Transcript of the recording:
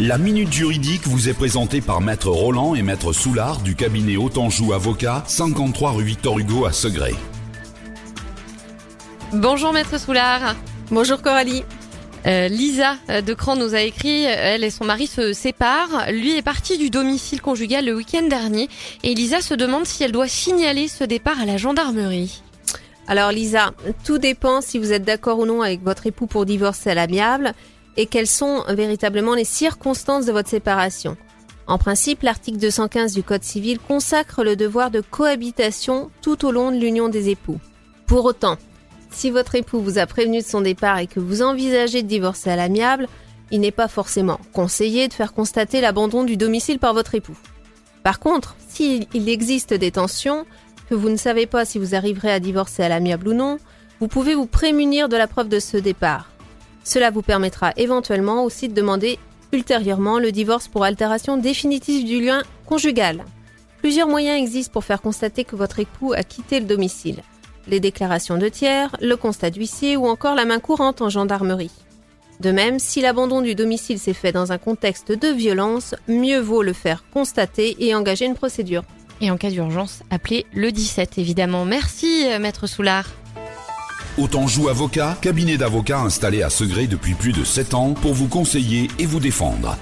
La minute juridique vous est présentée par Maître Roland et Maître Soulard du cabinet Autanjou Avocat, 53 rue Victor Hugo à Segré. Bonjour Maître Soulard. Bonjour Coralie. Euh, Lisa euh, de Cran nous a écrit, euh, elle et son mari se séparent. Lui est parti du domicile conjugal le week-end dernier et Lisa se demande si elle doit signaler ce départ à la gendarmerie. Alors Lisa, tout dépend si vous êtes d'accord ou non avec votre époux pour divorcer à l'amiable et quelles sont véritablement les circonstances de votre séparation. En principe, l'article 215 du Code civil consacre le devoir de cohabitation tout au long de l'union des époux. Pour autant, si votre époux vous a prévenu de son départ et que vous envisagez de divorcer à l'amiable, il n'est pas forcément conseillé de faire constater l'abandon du domicile par votre époux. Par contre, s'il existe des tensions, que vous ne savez pas si vous arriverez à divorcer à l'amiable ou non, vous pouvez vous prémunir de la preuve de ce départ. Cela vous permettra éventuellement aussi de demander ultérieurement le divorce pour altération définitive du lien conjugal. Plusieurs moyens existent pour faire constater que votre époux a quitté le domicile les déclarations de tiers, le constat d'huissier ou encore la main courante en gendarmerie. De même, si l'abandon du domicile s'est fait dans un contexte de violence, mieux vaut le faire constater et engager une procédure. Et en cas d'urgence, appelez le 17 évidemment. Merci euh, Maître Soulard. Autant joue avocat, cabinet d'avocats installé à Segré depuis plus de 7 ans pour vous conseiller et vous défendre.